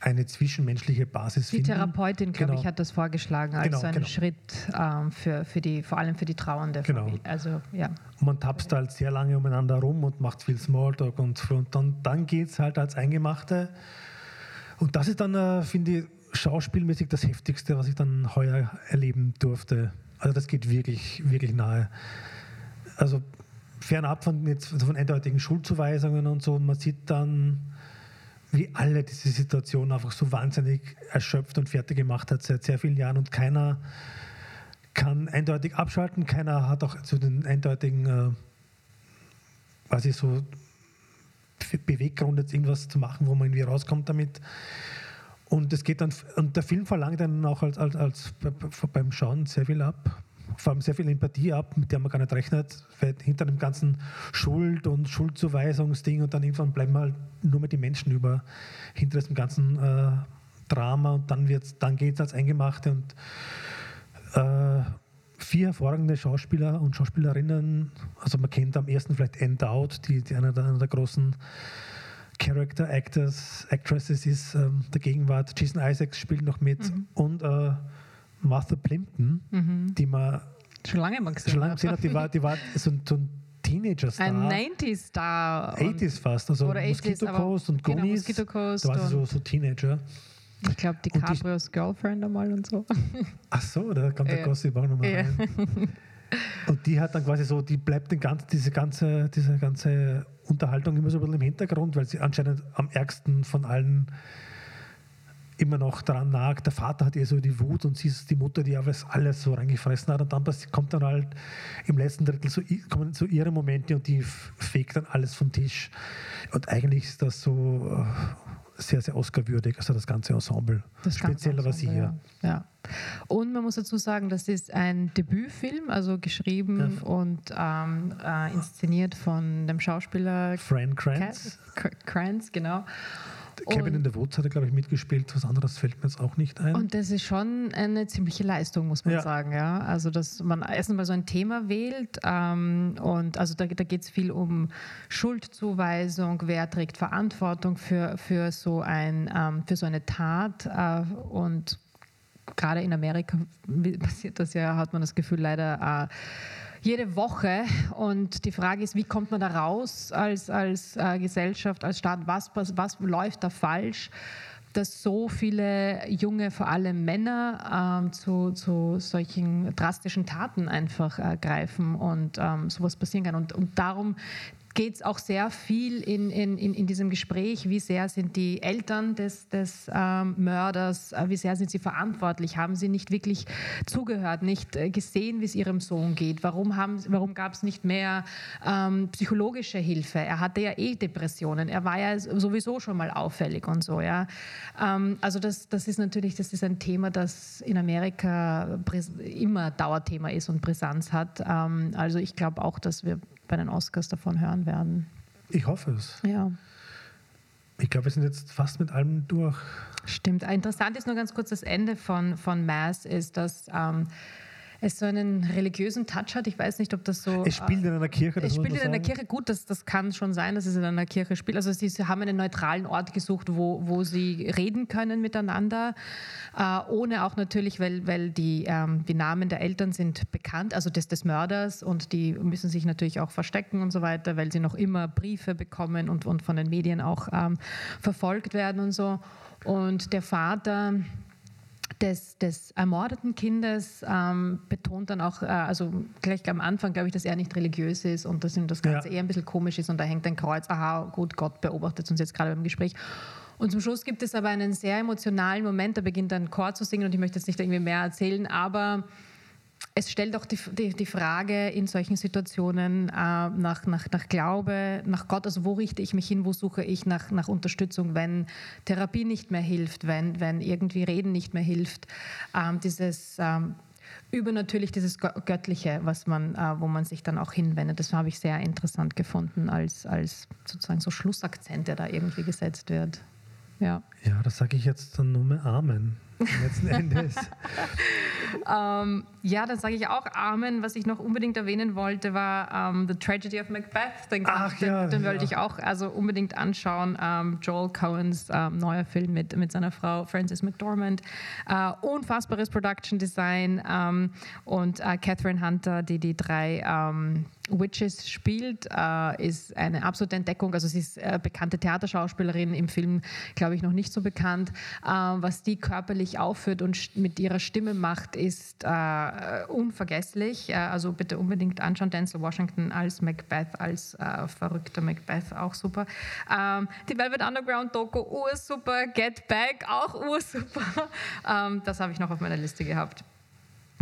eine zwischenmenschliche Basis die finden. Die Therapeutin, glaube genau. ich, hat das vorgeschlagen als genau, einen genau. Schritt ähm, für, für die, vor allem für die trauernde genau. Familie. Also, ja. man tapst halt sehr lange umeinander rum und macht viel Smalltalk und, und dann, dann geht es halt als Eingemachte. Und das ist dann, äh, finde ich, schauspielmäßig das Heftigste, was ich dann heuer erleben durfte. Also das geht wirklich, wirklich nahe. Also fernab von, jetzt, von eindeutigen Schuldzuweisungen und so, man sieht dann wie alle diese Situation einfach so wahnsinnig erschöpft und fertig gemacht hat seit sehr vielen Jahren und keiner kann eindeutig abschalten, keiner hat auch so den eindeutigen, äh, quasi so Beweggrund, jetzt irgendwas zu machen, wo man irgendwie rauskommt damit. Und es geht dann, und der Film verlangt dann auch als, als, als beim Schauen sehr viel ab vor allem sehr viel Empathie ab, mit der man gar nicht rechnet, weil hinter dem ganzen Schuld- und Schuldzuweisungsding und dann irgendwann bleiben halt nur mehr die Menschen über, hinter diesem ganzen äh, Drama und dann, dann geht es als Eingemachte und äh, vier hervorragende Schauspieler und Schauspielerinnen, also man kennt am ersten vielleicht Endowed, die, die einer, der, einer der großen Character Actors, Actresses ist ähm, der Gegenwart. Jason Isaacs spielt noch mit mhm. und äh, Martha Plimpton, mhm. die man schon lange mal gesehen, schon lange gesehen hat. Die war, die war so ein, so ein Teenager-Star. Ein 90s-Star. 80s fast, also Oder Mosquito 80s, Coast und genau, Goonies. Mosquito Coast da war sie so, so Teenager. Ich glaube, DiCaprios Girlfriend einmal und so. Ach so, da kommt der ja. Gossip auch nochmal ja. rein. Und die hat dann quasi so, die bleibt den ganzen, diese, ganze, diese ganze Unterhaltung immer so ein bisschen im Hintergrund, weil sie anscheinend am ärgsten von allen immer noch daran nagt. Der Vater hat eher so die Wut und sie ist die Mutter, die alles, alles so reingefressen hat. Und dann kommt dann halt im letzten Drittel so, kommen so ihre Momente und die fegt dann alles vom Tisch. Und eigentlich ist das so äh, sehr, sehr Oscar-würdig, also das ganze Ensemble. Das Speziell aber sie hier. Ja. ja. Und man muss dazu sagen, das ist ein Debütfilm, also geschrieben ja. und ähm, äh, inszeniert von dem Schauspieler Fran Kranz. Kranz, genau. Kevin in the Woods hat er, glaube ich, mitgespielt. Was anderes fällt mir jetzt auch nicht ein. Und das ist schon eine ziemliche Leistung, muss man ja. sagen. Ja? Also, dass man erst einmal so ein Thema wählt. Ähm, und also da, da geht es viel um Schuldzuweisung, wer trägt Verantwortung für, für, so, ein, ähm, für so eine Tat. Äh, und gerade in Amerika passiert das ja, hat man das Gefühl, leider. Äh, jede Woche. Und die Frage ist, wie kommt man da raus als, als äh, Gesellschaft, als Staat? Was, was, was läuft da falsch? dass so viele junge, vor allem Männer, ähm, zu, zu solchen drastischen Taten einfach äh, greifen und ähm, sowas passieren kann. Und, und darum geht es auch sehr viel in, in, in, diesem Gespräch, wie sehr sind die Eltern des, des ähm, Mörders, äh, wie sehr sind sie verantwortlich, haben sie nicht wirklich zugehört, nicht äh, gesehen, wie es ihrem Sohn geht, warum, warum gab es nicht mehr ähm, psychologische Hilfe, er hatte ja eh Depressionen, er war ja sowieso schon mal auffällig und so. Ja. Ähm, also das, das ist natürlich das ist ein Thema, das in Amerika immer Dauerthema ist und Brisanz hat. Ähm, also ich glaube auch, dass wir bei den Oscars davon hören werden. Ich hoffe es. Ja. Ich glaube, wir sind jetzt fast mit allem durch. Stimmt. Interessant ist nur ganz kurz das Ende von, von Mass, ist, dass ähm, es so einen religiösen Touch hat. Ich weiß nicht, ob das so. Es spielt in einer Kirche. Es spielt in einer Kirche. Gut, das, das kann schon sein, dass es in einer Kirche spielt. Also sie haben einen neutralen Ort gesucht, wo, wo sie reden können miteinander, äh, ohne auch natürlich, weil, weil die, ähm, die Namen der Eltern sind bekannt, also des, des Mörders und die müssen sich natürlich auch verstecken und so weiter, weil sie noch immer Briefe bekommen und, und von den Medien auch ähm, verfolgt werden und so. Und der Vater des, des ermordeten Kindes ähm, betont dann auch, äh, also gleich am Anfang glaube ich, dass er nicht religiös ist und dass ihm das Ganze ja. eher ein bisschen komisch ist und da hängt ein Kreuz, aha, gut, Gott beobachtet uns jetzt gerade beim Gespräch. Und zum Schluss gibt es aber einen sehr emotionalen Moment, da beginnt ein Chor zu singen und ich möchte jetzt nicht irgendwie mehr erzählen, aber es stellt auch die, die, die, Frage in solchen Situationen äh, nach, nach, nach Glaube, nach Gott, also wo richte ich mich hin, wo suche ich nach, nach Unterstützung, wenn Therapie nicht mehr hilft, wenn, wenn irgendwie Reden nicht mehr hilft. Ähm, dieses ähm, übernatürlich, dieses Göttliche, was man, äh, wo man sich dann auch hinwendet. Das habe ich sehr interessant gefunden als, als sozusagen so Schlussakzent, der da irgendwie gesetzt wird. Ja, ja das sage ich jetzt dann nur mehr Amen letzten Endes. ähm, ja, dann sage ich auch Amen. Was ich noch unbedingt erwähnen wollte, war um, ähm, The Tragedy of Macbeth. Den, Ach, den, ja, den wollte ich auch also unbedingt anschauen. Ähm, Joel Cohens um, ähm, neuer Film mit, mit seiner Frau Frances McDormand. Uh, unfassbares Production Design und uh, Catherine Hunter, die die drei Witches spielt, uh, ist eine absolute Entdeckung. Also sie ist äh, bekannte Theaterschauspielerin, im Film glaube ich noch nicht so bekannt. was die körperlich aufführt und mit ihrer Stimme macht, ist äh, unvergesslich. Äh, also bitte unbedingt anschauen. Denzel Washington als Macbeth, als äh, verrückter Macbeth, auch super. Ähm, die Velvet Underground Doku, ursuper. Get Back, auch ursuper. ähm, das habe ich noch auf meiner Liste gehabt.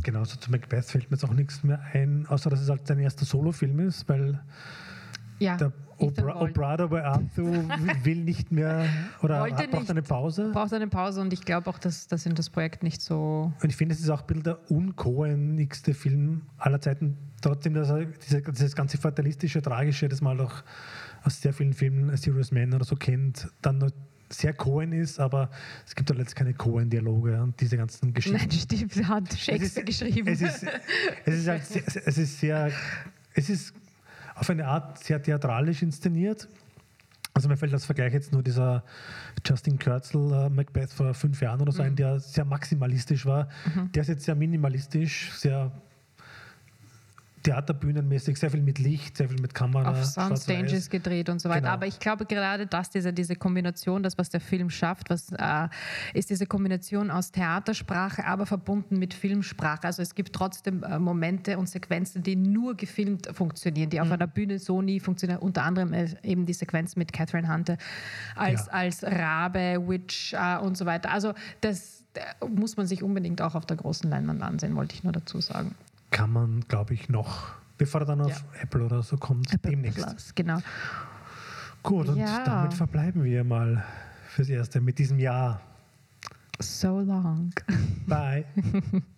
Genauso zu Macbeth fällt mir jetzt auch nichts mehr ein, außer dass es halt sein erster Solofilm ist, weil ja. der O'Brado bei Arthur will nicht mehr oder Wollte braucht nicht. eine Pause. Braucht eine Pause und ich glaube auch, dass das in das Projekt nicht so. Und ich finde, es ist auch ein bisschen der unkohenigste Film aller Zeiten. Trotzdem, dass er diese, dieses ganze fatalistische, tragische, das man auch aus sehr vielen Filmen, Serious Man oder so kennt, dann noch sehr Cohen ist, aber es gibt halt jetzt keine Cohen-Dialoge und diese ganzen Geschichten. Nein, stimmt, hat Shakespeare es ist, geschrieben. Es ist, es ist, halt sehr, es ist sehr, es ist auf eine Art sehr theatralisch inszeniert. Also mir fällt als Vergleich jetzt nur dieser Justin Kurzel äh, Macbeth vor fünf Jahren oder so mhm. ein, der sehr maximalistisch war. Mhm. Der ist jetzt sehr minimalistisch, sehr theaterbühnenmäßig, sehr viel mit Licht, sehr viel mit Kamera. Auf Soundstages gedreht und so weiter. Genau. Aber ich glaube gerade, dass diese, diese Kombination, das, was der Film schafft, was, äh, ist diese Kombination aus Theatersprache, aber verbunden mit Filmsprache. Also es gibt trotzdem äh, Momente und Sequenzen, die nur gefilmt funktionieren, die mhm. auf einer Bühne so nie funktionieren. Unter anderem äh, eben die Sequenz mit Catherine Hunter als, ja. als Rabe, Witch äh, und so weiter. Also das muss man sich unbedingt auch auf der großen Leinwand ansehen, wollte ich nur dazu sagen kann man, glaube ich, noch, bevor er dann auf ja. Apple oder so kommt, Apple demnächst. Plus, genau. Gut, und ja. damit verbleiben wir mal fürs Erste mit diesem Jahr. So long. Bye.